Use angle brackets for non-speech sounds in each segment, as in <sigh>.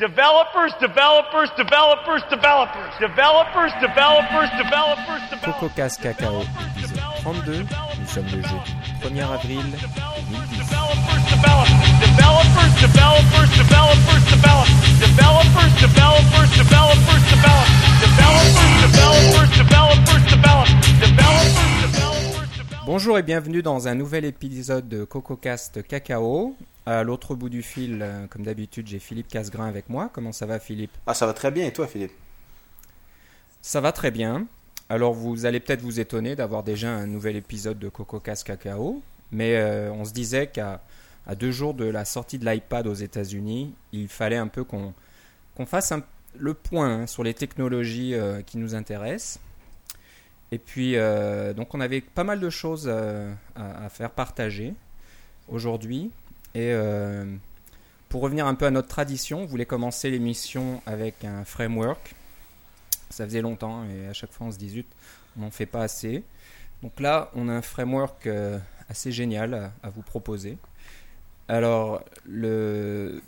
Developers, developers, developers, developers. Developers, developers, developers, developers. CocoCast Cacao, épisode 32. Nous sommes le jeudi 1er avril 2010. Developers, developers, developers, developers, developers, developers. Developers, developers, developers, developers. Developers, developers, developers, developers. Developers, developers, developers. Bonjour et bienvenue dans un nouvel épisode de CocoCast Cacao. À l'autre bout du fil, euh, comme d'habitude, j'ai Philippe Casgrain avec moi. Comment ça va Philippe? Ah, ça va très bien. Et toi, Philippe? Ça va très bien. Alors vous allez peut-être vous étonner d'avoir déjà un nouvel épisode de CocoCast Cacao, mais euh, on se disait qu'à à deux jours de la sortie de l'iPad aux États-Unis, il fallait un peu qu'on fasse un- le point hein, sur les technologies euh, qui nous intéressent. Et puis, donc on avait pas mal de choses à, à faire partager aujourd'hui. Et euh, pour revenir un peu à notre tradition, on voulait commencer l'émission avec un framework. Ça faisait longtemps et à chaque fois on se dit zut, on n'en fait pas assez. Donc là, on a un framework euh, assez génial à, vous proposer. Alors, le,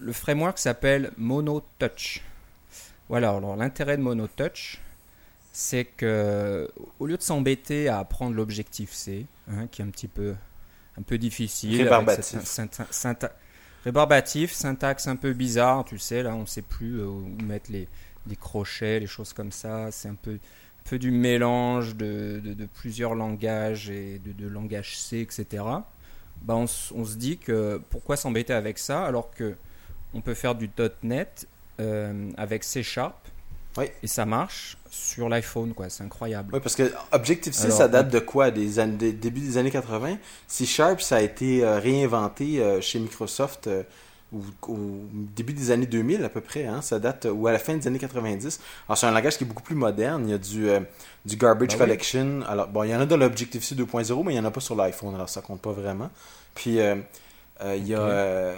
le framework s'appelle MonoTouch. Voilà, alors l'intérêt de MonoTouch, c'est que au lieu de s'embêter à apprendre l'objectif C, hein, qui est un petit peu, un peu difficile, Rébarbatif. cette synta- synta- rébarbatif, syntaxe un peu bizarre, tu sais, là on ne sait plus euh, où mettre les, les crochets, les choses comme ça, c'est un peu, un peu du mélange de, de- de plusieurs langages et de, de langage C, etc. Bah, on, s- on se dit que pourquoi s'embêter avec ça alors que on peut faire du .NET euh, avec C Sharp Oui. et ça marche sur l'iPhone, quoi, c'est incroyable. Oui, parce que Objective-C, ça date de quoi? Des années, des- début des années 80 C Sharp, ça a été euh, réinventé euh, chez Microsoft euh, au, au début des années 2000 à peu près. Hein, ça date, ou à la fin des années 90. Alors, c'est un langage qui est beaucoup plus moderne. Il y a du, du garbage oui. collection. Alors, bon, il y en a dans l'Objective-C 2.0, mais il n'y en a pas sur l'iPhone. Alors, ça compte pas vraiment. Puis, il y a.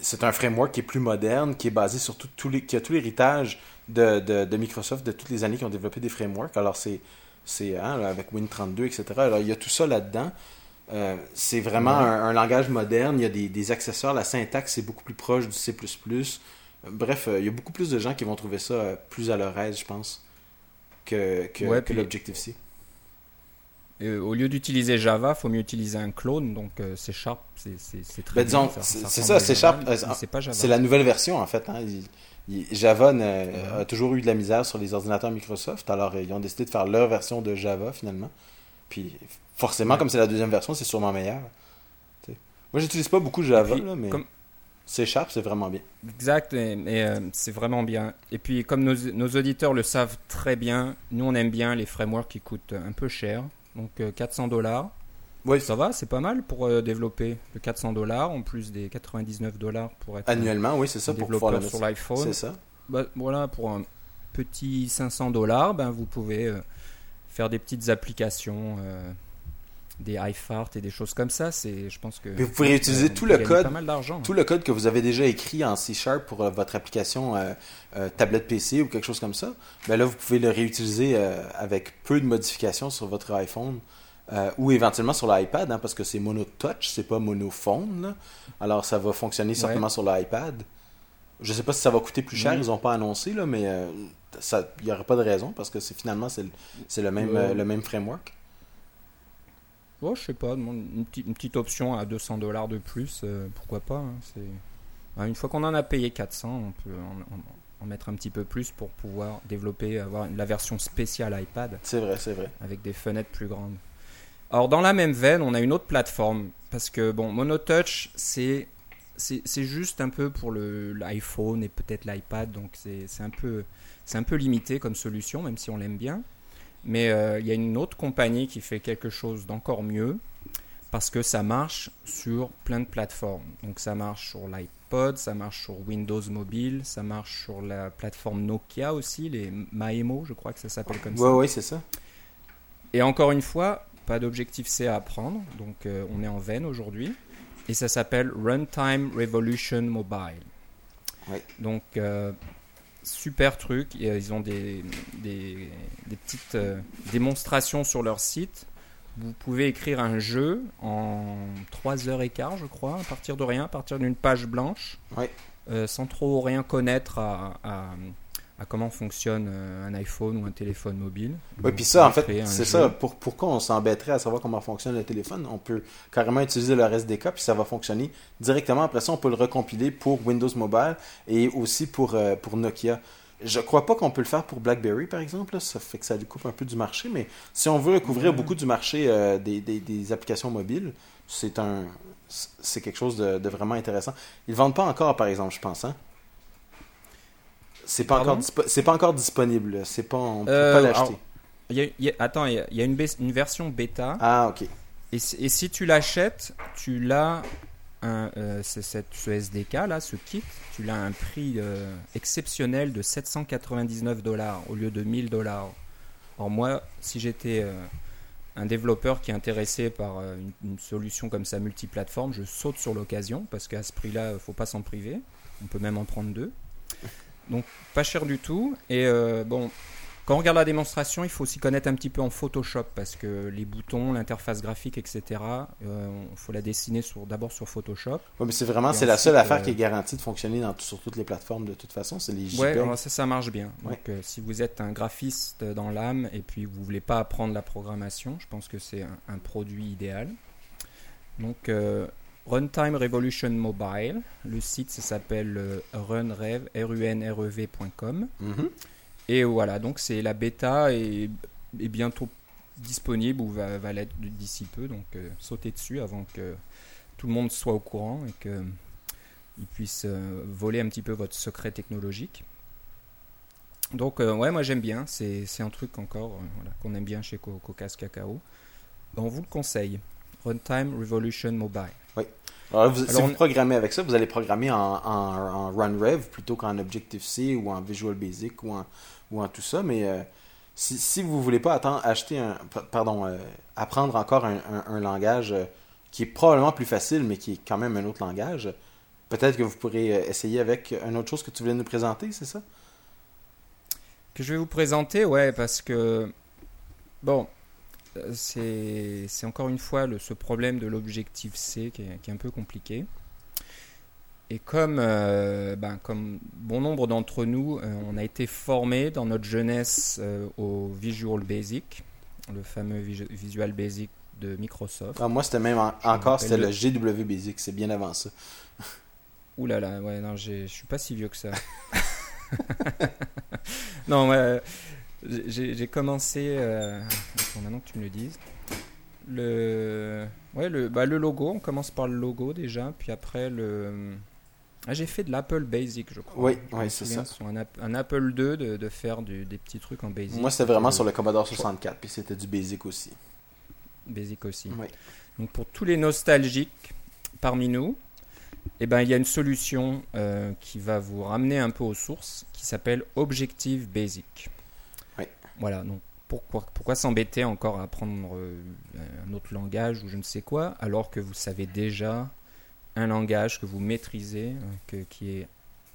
C'est un framework qui est plus moderne, qui est basé sur tout, tout les, qui a tout l'héritage de, de, de Microsoft de toutes les années qui ont développé des frameworks. Alors, c'est c'est hein, avec Win32, etc. Alors, il y a tout ça là-dedans. Euh, c'est vraiment Ouais. un, un langage moderne. Il y a des, des accessoires. La syntaxe est beaucoup plus proche du C++. Bref, euh, il y a beaucoup plus de gens qui vont trouver ça euh, plus à leur aise, je pense, que, que, Ouais, que puis- l'Objective-C. Euh, au lieu d'utiliser Java, faut mieux utiliser un clone, donc euh, C Sharp, c'est très Ben, bien, c'est- ça, C Sharp, euh, c'est la nouvelle version, en fait. hein. Il- il- Java a toujours eu de la misère sur les ordinateurs Microsoft. Alors, euh, ils ont décidé de faire leur version de Java, finalement. Puis, forcément, Ouais. comme c'est la deuxième version, c'est sûrement meilleur. Tu sais. Moi, j'utilise pas beaucoup Java, puis, là, mais comme- C Sharp, c'est vraiment bien. Exact, et, et, euh, c'est vraiment bien. Et puis, comme nos, nos auditeurs le savent très bien, nous on aime bien les frameworks qui coûtent un peu cher. Donc euh, 400 dollars, Oui, ça va, c'est pas mal pour euh, développer le 400 dollars en plus des 99 dollars pour être annuellement, oui, c'est ça, pour pouvoir sur l'iPhone. C'est ça. Bah, voilà, pour un petit 500 dollars, ben, vous pouvez euh, faire des petites applications, euh, des iFart et des choses comme ça. C'est, je pense que Puis vous pourrez utiliser tout le code- d'argent. Tout le code que vous avez déjà écrit en C Sharp pour euh, votre application euh, euh, tablette PC ou quelque chose comme ça, ben là, vous pouvez le réutiliser avec peu de modifications sur votre iPhone ou éventuellement sur l'iPad, hein, parce que c'est mono touch, c'est pas monophone. là. Alors, ça va fonctionner certainement sur l'iPad. Je sais pas si ça va coûter plus cher, ils ont pas annoncé, là, mais il n'y aurait pas de raison parce que c'est finalement c'est même, le même framework. Oh, je sais pas, une, petite- une petite option à 200 dollars de plus, euh, pourquoi pas. hein, c'est... Une fois qu'on en a payé 400, on peut en, en- en mettre un petit peu plus pour pouvoir développer, avoir la version spéciale iPad. C'est vrai, c'est vrai. avec des fenêtres plus grandes. Alors dans la même veine, on a une autre plateforme parce que bon, MonoTouch, c'est c'est c'est juste un peu pour le l'iPhone et peut-être l'iPad, donc c'est c'est un peu c'est un peu limité comme solution, même si on l'aime bien. Mais euh, il y a une autre compagnie qui fait quelque chose d'encore mieux parce que ça marche sur plein de plateformes. Donc ça marche sur l'iPod, ça marche sur Windows Mobile, ça marche sur la plateforme Nokia aussi, les Maemo, je crois que ça s'appelle comme ça. Oui, oui, c'est ça. Et encore une fois, pas d'objectif C à apprendre, donc euh, on est en veine aujourd'hui. Et ça s'appelle Runtime Revolution Mobile. Oui. Donc, euh, super truc. Euh, Ils ont des, des, des petites euh, démonstrations sur leur site. Vous pouvez écrire un jeu en 3 heures et quart, je crois, à partir de rien, à partir d'une page blanche. Euh, sans trop rien connaître à, à- à comment fonctionne euh, un iPhone ou un téléphone mobile. Oui, puis ça, en fait, c'est ça. Pour, pourquoi on s'embêterait à savoir comment fonctionne le téléphone? On peut carrément utiliser le SDK, puis ça va fonctionner directement. Après ça, on peut le recompiler pour Windows Mobile et aussi pour, euh, pour Nokia. Je crois pas qu'on peut le faire pour BlackBerry, par exemple. là. Ça fait que ça lui coupe un peu du marché. Mais si on veut couvrir beaucoup du marché euh, des, des- des applications mobiles, c'est un c'est quelque chose de, de vraiment intéressant. Ils le vendent pas encore, par exemple, je pense. Hein? C'est pas, encore c'est pas encore disponible. C'est pas, on peut Euh, pas l'acheter. alors- Il y a- il y a- attends, il y a, il y a une, version bêta. Ah, ok. Et, si- et si tu l'achètes, tu l'as euh, ce SDK là, ce kit, tu l'as à un prix euh, exceptionnel de 799 dollars au lieu de 1000 dollars. Alors moi, si j'étais euh, un développeur qui est intéressé par une, une solution comme ça multiplateforme, je saute sur l'occasion parce qu'à ce prix-là, il faut pas s'en priver. On peut même en prendre deux. Donc pas cher du tout. Et euh, bon, quand on regarde la démonstration, il faut aussi connaître un petit peu en Photoshop parce que les boutons, l'interface graphique, etc. Il faut la dessiner sur, d'abord sur Photoshop. Ouais, mais c'est vraiment c'est la seule affaire euh, qui est garantie de fonctionner dans, sur toutes les plateformes de toute façon, c'est les JPEG. Ouais, ça, ça marche bien. Ouais. Donc, euh, si vous êtes un graphiste dans l'âme et puis vous voulez pas apprendre la programmation, je pense que c'est un, un produit idéal. Donc, euh, Runtime Revolution Mobile, le site ça s'appelle euh, runrev, runrev.com. Mhm. Et voilà, donc c'est la bêta est bientôt disponible ou va, va l'être d'ici peu. Donc euh, sautez dessus avant que tout le monde soit au courant et que il puisse euh, voler un petit peu votre secret technologique. Donc euh, ouais, moi j'aime bien. C'est un truc encore voilà, qu'on aime bien chez Co- Cocas Cacao. On vous le conseille. Runtime Revolution Mobile. Alors, vous- si vous programmez avec ça, vous allez programmer en, en, en RunRev plutôt qu'en Objective-C ou en Visual Basic ou en, ou en tout ça. Mais euh, si, si vous voulez pas attendre, acheter un, pa- pardon, euh, apprendre encore un, un- un langage euh, qui est probablement plus facile, mais qui est quand même un autre langage, peut-être que vous pourrez essayer avec une autre chose que tu voulais nous présenter, c'est ça? que je vais vous présenter, ouais, parce que bon, c'est c'est encore une fois le, ce problème de l'objectif C qui est, qui est un peu compliqué. Et comme, euh, ben, comme bon nombre d'entre nous, euh, on a été formés dans notre jeunesse euh, au Visual Basic, le fameux Visu- Visual Basic de Microsoft. Ah, moi, c'était même en- encore, c'était le GW Basic, c'est bien avant ça. <laughs> Ouh là là, ouais, non, je suis pas si vieux que ça. <laughs> non, ouais, j'ai commencé. euh, attends, maintenant que tu me le dises. Le, ouais, le, bah, le logo, on commence par le logo déjà, puis après le. Ah, j'ai fait de l'Apple Basic, je crois. Oui, oui, c'est ça. un, App- un Apple II de, de faire du- des petits trucs en Basic. Moi, c'était vraiment sur le Commodore 64, puis c'était du Basic aussi. Basic aussi. Oui. Donc pour tous les nostalgiques parmi nous, eh ben, il y a une solution euh, qui va vous ramener un peu aux sources qui s'appelle Objective Basic. Voilà, donc pourquoi, pourquoi s'embêter encore à apprendre euh, un autre langage ou je ne sais quoi alors que vous savez déjà un langage que vous maîtrisez, euh, que- qui est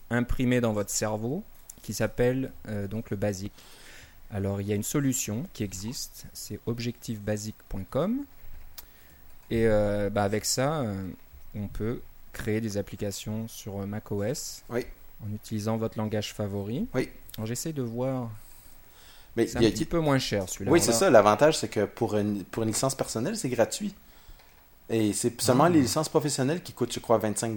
imprimé dans votre cerveau, qui s'appelle euh, donc le basic. Alors il y a une solution qui existe, c'est objectivebasic.com. Et euh, bah, avec ça, euh, on peut créer des applications sur macOS Oui. en utilisant votre langage favori. Oui. Alors j'essaie de voir. Mais C'est un a- petit peu moins cher celui-là. Oui, c'est ça. L'avantage, c'est que pour une, pour une licence personnelle, c'est gratuit. Et c'est seulement Ah. les licences professionnelles qui coûtent, je crois, 25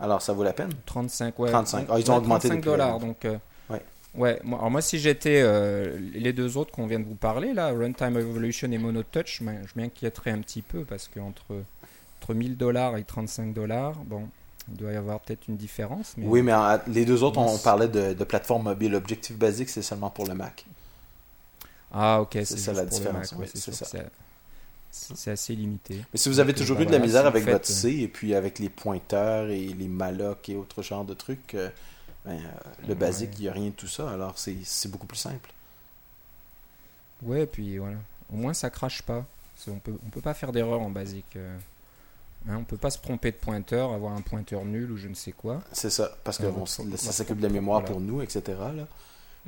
Alors, ça vaut la peine. 35, ouais. 35. Ah, ils ont augmenté 35 depuis, dollars. Donc, euh, Ouais. ouais. Moi, alors moi, si j'étais euh, les deux autres qu'on vient de vous parler, là, Runtime Evolution et Monotouch, je m'in- je m'inquiéterais un petit peu parce qu'entre entre 1000 dollars et 35 dollars, bon, il doit y avoir peut-être une différence. Mais Oui, mais en- les deux autres, on, on parlait de, de plateforme mobile. Objectif basique, c'est seulement pour le Mac. Ah, ok, c'est ça, la différence, oui, c'est ça. assez limité. Mais si vous avez Donc, toujours bah eu de la voilà, misère avec votre C et puis avec les pointeurs et les mallocs et autres genres de trucs, euh, ben, euh, le basique, Ouais. il n'y a rien de tout ça. Alors, c'est beaucoup plus simple. Ouais, puis voilà. Au moins, ça crache pas. Qu'on peut, on peut pas faire d'erreur en basique. euh. Hein, on peut pas se tromper de pointeur, avoir un pointeur nul ou je ne sais quoi. C'est ça. Parce que Euh, ça s'occupe de la mémoire voilà. pour nous, etc. là.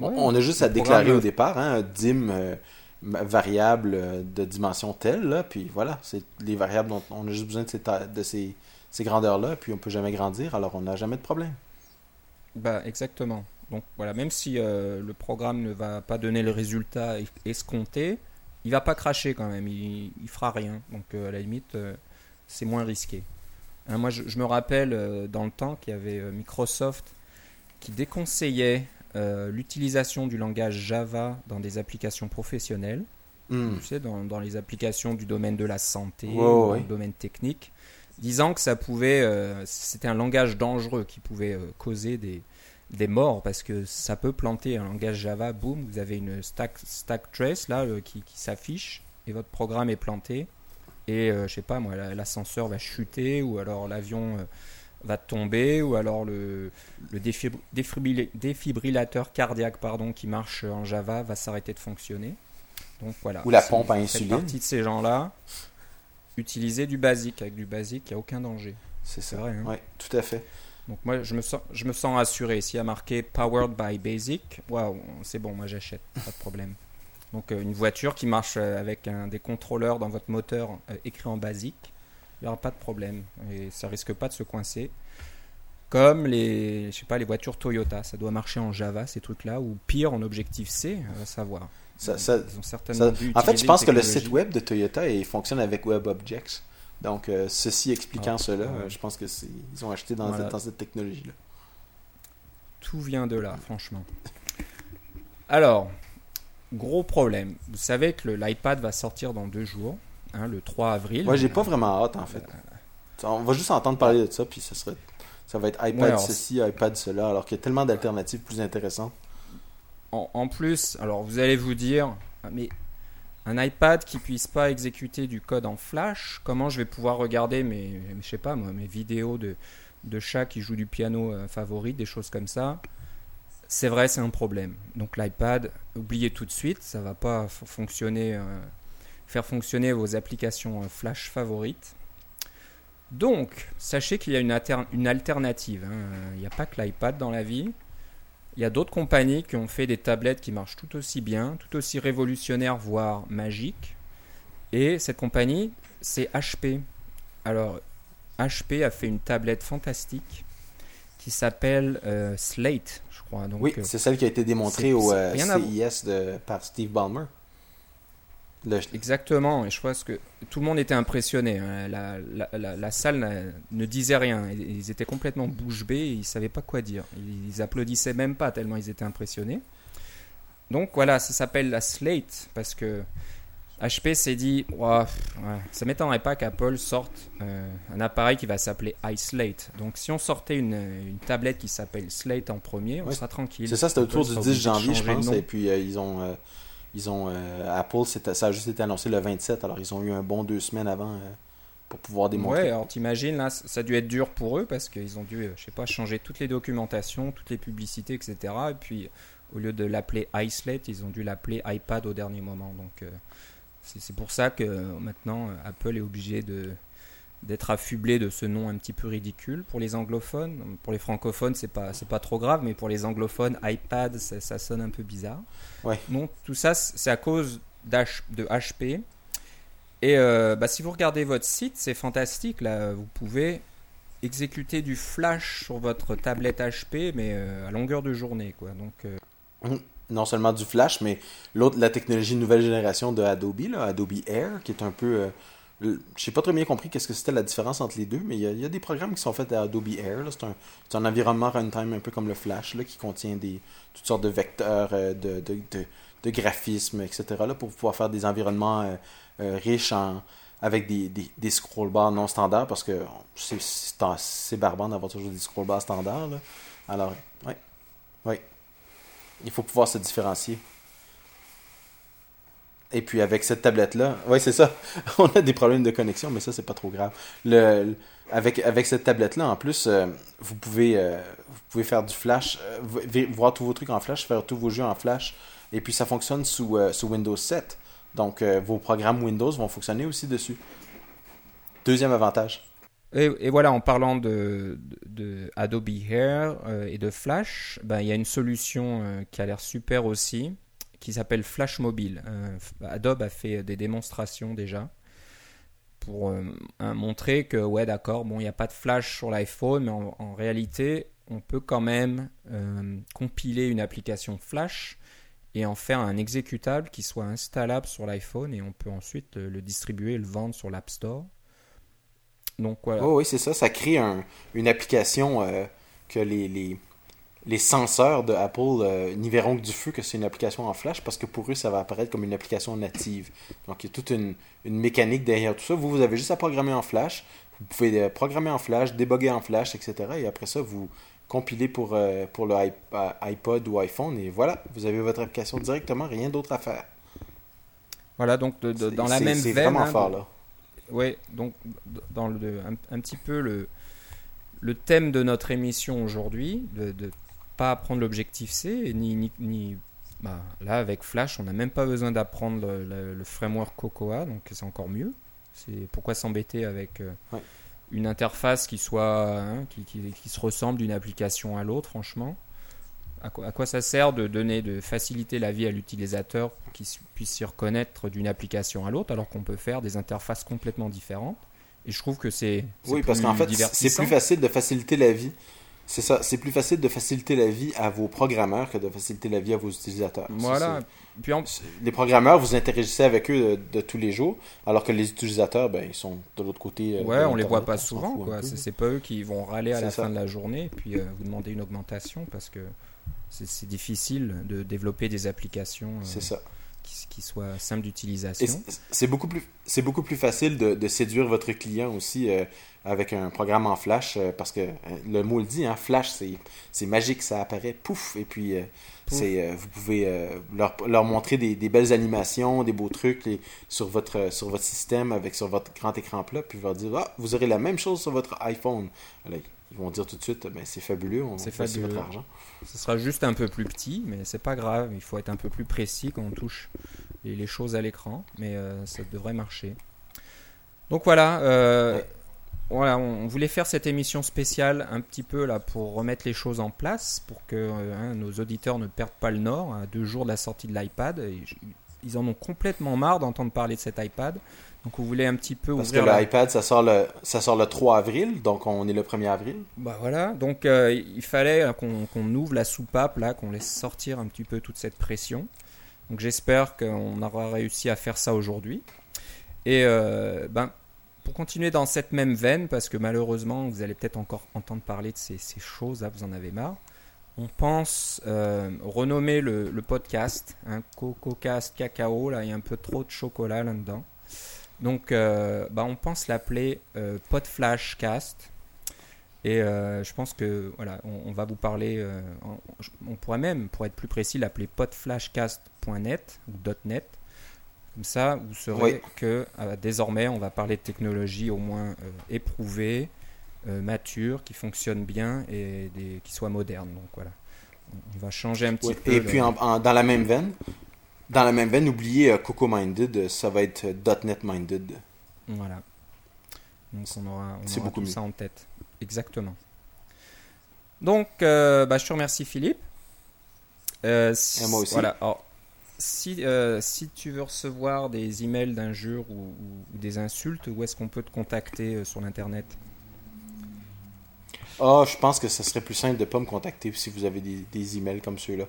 On- Ouais, on a juste à déclarer au départ, hein, dim euh, variable euh, de dimension telle, là, puis voilà, c'est les variables dont on a juste besoin de ces, de ces, ces grandeurs-là, puis on peut jamais grandir, alors on n'a jamais de problème. Bah, exactement. Donc voilà, même si euh, le programme ne va pas donner le résultat es- escompté, il va pas cracher quand même, il, il fera rien. Donc euh, à la limite, euh, c'est moins risqué. Hein, moi, je, je me rappelle euh, dans le temps qu'il y avait euh, Microsoft qui déconseillait euh, l'utilisation du langage Java dans des applications professionnelles. Hmm. Tu sais, dans, dans les applications du domaine de la santé, ou dans le domaine technique, disant que ça pouvait, c'était un langage dangereux qui pouvait causer des, des morts parce que ça peut planter un langage Java, boum, vous avez une stack, stack trace là qui, qui s'affiche et votre programme est planté et euh, je sais pas moi, la- l'ascenseur va chuter ou alors l'avion euh, va tomber ou alors le, défibrillateur cardiaque pardon qui marche en Java va s'arrêter de fonctionner. Donc voilà. Ou la pompe à insuline. partie de ces gens-là. Utilisez du basique. Avec du basique, il n'y a aucun danger. C'est C'est ça. vrai, hein. Ouais, tout à fait. Donc moi, je me sens, je me sens rassuré. S'il y a marqué Powered by Basic, waouh, c'est bon, moi j'achète, pas de problème. Donc euh, une voiture qui marche euh, avec un, des contrôleurs dans votre moteur euh, écrit en basique, il n'y aura pas de problème. Et ça risque pas de se coincer. Comme les, je sais pas, les voitures Toyota, ça doit marcher en Java, ces trucs-là, ou pire en Objective C, on va savoir. Ça- ça- Ils ont certainement Ça- dû en fait, je pense que le site web de Toyota il fonctionne avec WebObjects. Donc, euh, ceci expliquant Ah, cela, euh, je pense que c'est ils ont acheté dans, Voilà. dans cette technologie-là. Tout vient de là, franchement. Alors, gros problème. Vous savez que l'iPad va sortir dans deux jours, hein, le 3 avril. Moi, j'ai pas vraiment hâte, en fait. On va juste entendre parler de ça, puis ça, serait, ça va être iPad Ouais, alors, ceci, iPad cela, alors qu'il y a tellement d'alternatives plus intéressantes. En, en plus, alors vous allez vous dire, Ah, mais un iPad qui puisse pas exécuter du code en Flash, comment je vais pouvoir regarder mes, je sais pas moi, mes vidéos de, de chats qui jouent du piano euh, favori, des choses comme ça? C'est vrai, c'est un problème. Donc l'iPad, oubliez tout de suite, ça va pas fonctionner, euh, faire fonctionner vos applications euh, Flash favorites. Donc, sachez qu'il y a une alternative. hein. Il n'y a pas que l'iPad dans la vie. Il y a d'autres compagnies qui ont fait des tablettes qui marchent tout aussi bien, tout aussi révolutionnaires, voire magiques. Et cette compagnie, c'est HP. Alors, HP a fait une tablette fantastique qui s'appelle euh, Slate, je crois. Donc, oui, euh, c'est celle qui a été démontrée au c'est euh, CIS de, par Steve Ballmer. Le- Exactement, et je pense que tout le monde était impressionné. hein. La, la- la- la salle ne disait rien. Ils ils étaient complètement bouche bée, et ils ne savaient pas quoi dire. Ils applaudissaient même pas tellement ils étaient impressionnés. Donc voilà, ça s'appelle la Slate parce que HP s'est dit ouais, ça m'étonnerait pas qu'Apple sorte euh, un appareil qui va s'appeler iSlate. Donc si on sortait une, une tablette qui s'appelle Slate en premier, on Ouais. sera tranquille. C'est ça, c'était Apple autour du sera 10 obligé de janvier, je pense. Et puis, euh, ils ont. euh, ils ont Apple, ça a juste été annoncé le 27, alors ils ont eu un bon deux semaines avant pour pouvoir démontrer. Ouais, alors t'imagines, là, ça a dû être dur pour eux parce qu'ils ont dû, je sais pas, changer toutes les documentations, toutes les publicités, etc. Et puis, au lieu de l'appeler iSlate, ils ont dû l'appeler iPad au dernier moment. Donc, c'est pour ça que euh, maintenant, euh, Apple est obligé de d'être affublé de ce nom un petit peu ridicule pour les anglophones. Pour les francophones, c'est pas c'est pas trop grave, mais pour les anglophones, iPad, ça, ça sonne un peu bizarre. Ouais. Donc tout ça, c'est à cause de HP. Et euh, bah, si vous regardez votre site, c'est fantastique. Là, vous pouvez exécuter du Flash sur votre tablette HP, mais euh, à longueur de journée, quoi. Donc euh, non seulement du Flash, mais l'autre, la technologie nouvelle génération de Adobe, là, Adobe Air, qui est un peu. euh, je sais pas très bien compris qu'est-ce que c'était la différence entre les deux, mais il y, a, des programmes qui sont faits à Adobe Air. C'est un, un environnement runtime un peu comme le Flash, là, qui contient des, toutes sortes de vecteurs, euh, de, de, de, graphismes, etc., là, pour pouvoir faire des environnements euh, euh, riches en, avec des, des, des scroll bars non standards, parce que c'est barbant d'avoir toujours des scroll bars standards. là. Alors, oui, oui. Il faut pouvoir se différencier. Et puis avec cette tablette-là, oui, c'est ça. <laughs> On a des problèmes de connexion, mais ça, c'est pas trop grave. Avec, cette tablette-là, en plus, euh, vous, pouvez, euh, vous pouvez faire du flash, euh, voir tous vos trucs en flash, faire tous vos jeux en flash. Et puis ça fonctionne sous, sous Windows 7. Donc vos programmes Windows vont fonctionner aussi dessus. Deuxième avantage. Et, voilà, en parlant de, Adobe Air euh, et de Flash, ben, il y a une solution euh, qui a l'air super aussi, qui s'appelle Flash Mobile. Euh, Adobe a fait des démonstrations déjà pour montrer que, ouais, d'accord, bon, il n'y a pas de flash sur l'iPhone, mais en, réalité, on peut quand même compiler une application flash et en faire un exécutable qui soit installable sur l'iPhone et on peut ensuite le, le distribuer et le vendre sur l'App Store. Donc voilà. Oh, oui, c'est ça. Ça crée un- une application euh, que les, les, les censeurs de Apple euh, n'y verront que du feu que c'est une application en Flash parce que pour eux, ça va apparaître comme une application native. Donc, il y a toute une, une mécanique derrière tout ça. Vous, vous avez juste à programmer en Flash. Vous pouvez euh, programmer en Flash, débugger en Flash, etc. Et après ça, vous compilez pour, euh, pour le iP- iPod ou iPhone. Et voilà, vous avez votre application directement, rien d'autre à faire. Voilà, donc de- de- dans la C'est- même C'est veine. vraiment hein, fort, là. Ouais, donc dans le, un, un petit peu le, le thème de notre émission aujourd'hui, de ne pas apprendre l'objectif C, ni, ni, ni- bah, là avec Flash, on n'a même pas besoin d'apprendre le, le- le framework Cocoa, donc c'est encore mieux. C'est pourquoi s'embêter avec euh, Ouais. une interface qui soit hein, qui, qui, qui se ressemble d'une application à l'autre, franchement? À quoi, à quoi ça sert de donner, de faciliter la vie à l'utilisateur pour qu'il puisse s'y reconnaître d'une application à l'autre, alors qu'on peut faire des interfaces complètement différentes. Et je trouve que c'est Oui, parce plus qu'en fait, c'est plus facile de faciliter la vie. C'est ça, c'est plus facile de faciliter la vie à vos programmeurs que de faciliter la vie à vos utilisateurs. Ça, Voilà. Puis Les programmeurs, vous interagissez avec eux de, de tous les jours, alors que les utilisateurs, ben, ils sont de l'autre côté. euh, ouais, on les voit pas souvent. quoi. C'est pas eux qui vont râler à la ça. fin de la journée et puis euh, vous demander une augmentation parce que c'est difficile de développer des applications euh, ça. qui, qui soient simples d'utilisation. c'est- beaucoup plus, c'est beaucoup plus facile de, de séduire votre client aussi euh, avec un programme en Flash, euh, parce que le mot le dit, hein, Flash, c'est, magique, ça apparaît, pouf, et puis c'est, vous pouvez leur, leur montrer des, des belles animations, des beaux trucs les- sur votre sur votre système avec sur votre grand écran plat, puis leur dire ah, vous aurez la même chose sur votre iPhone. Là, ils vont dire tout de suite, ben, c'est fabuleux, on fabuleux. votre argent. Ce sera juste un peu plus petit, mais c'est pas grave. Il faut être un peu plus précis quand on touche les, les choses à l'écran, mais euh, ça devrait marcher. Donc voilà, euh, Ouais. voilà, on, on voulait faire cette émission spéciale un petit peu là pour remettre les choses en place, pour que euh, hein, nos auditeurs ne perdent pas le nord à deux jours de la sortie de l'iPad. Ils en ont complètement marre d'entendre parler de cet iPad. Donc on voulait un petit peu Parce que ouvrir la- l'iPad, ça sort le ça sort le 3 avril, donc on est le 1er avril. Bah voilà, donc euh, il fallait euh, qu'on ouvre la soupape là, qu'on laisse sortir un petit peu toute cette pression. Donc j'espère qu'on aura réussi à faire ça aujourd'hui. Et euh, ben, pour continuer dans cette même veine, parce que malheureusement vous allez peut-être encore entendre parler de ces, ces choses là, vous en avez marre. On pense euh, renommer le, le podcast, un CocoCast Cacao, là il y a un peu trop de chocolat là-dedans. Donc euh, bah, on pense l'appeler euh, Podflashcast. Et euh, je pense que voilà, on, on va vous parler. euh, on pourrait même, pour être plus précis, l'appeler podflashcast.net ou .net. Comme ça, vous saurez Oui. que désormais, on va parler de technologies au moins éprouvées, euh, matures, qui fonctionnent bien et des, qui soient modernes. Donc voilà, on, va changer un petit Oui, peu. Et le- puis dans la même veine, dans la même veine, n'oubliez euh, Coco Minded, euh, ça va être euh, .NET Minded. Voilà. Donc on aura, on aura tout mieux. ça en tête. Exactement. Donc, euh, bah, je te remercie Philippe. Euh, si- Et moi aussi. Voilà. Alors, si, euh, si tu veux recevoir des emails d'injures ou, ou- ou des insultes, où est-ce qu'on peut te contacter sur l'internet? Ah, je pense que ce serait plus simple de ne pas me contacter si vous avez des, des emails comme ceux-là.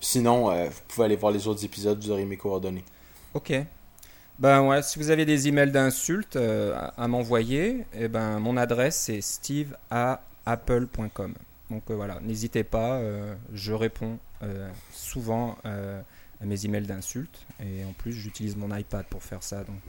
Sinon, euh, vous pouvez aller voir les autres épisodes, vous aurez mes coordonnées. Ok. Ben ouais, si vous avez des emails d'insultes euh, à, m'envoyer, eh ben mon adresse c'est steve à apple.com. Donc euh, voilà, n'hésitez pas, je réponds souvent à mes emails d'insultes et en plus j'utilise mon iPad pour faire ça. Donc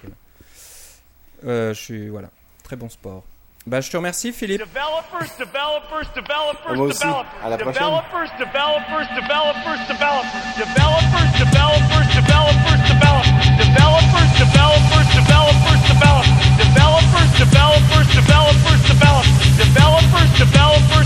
je suis voilà, très bon sport. Bah, je te remercie, Philippe. Developers, developers, developers, Moi aussi. À la prochaine. Developers, developers, developers, developers, developers, developers, developers, developers, developers, developers, developers, developers, developers, developers, developers, developers, developers, developers.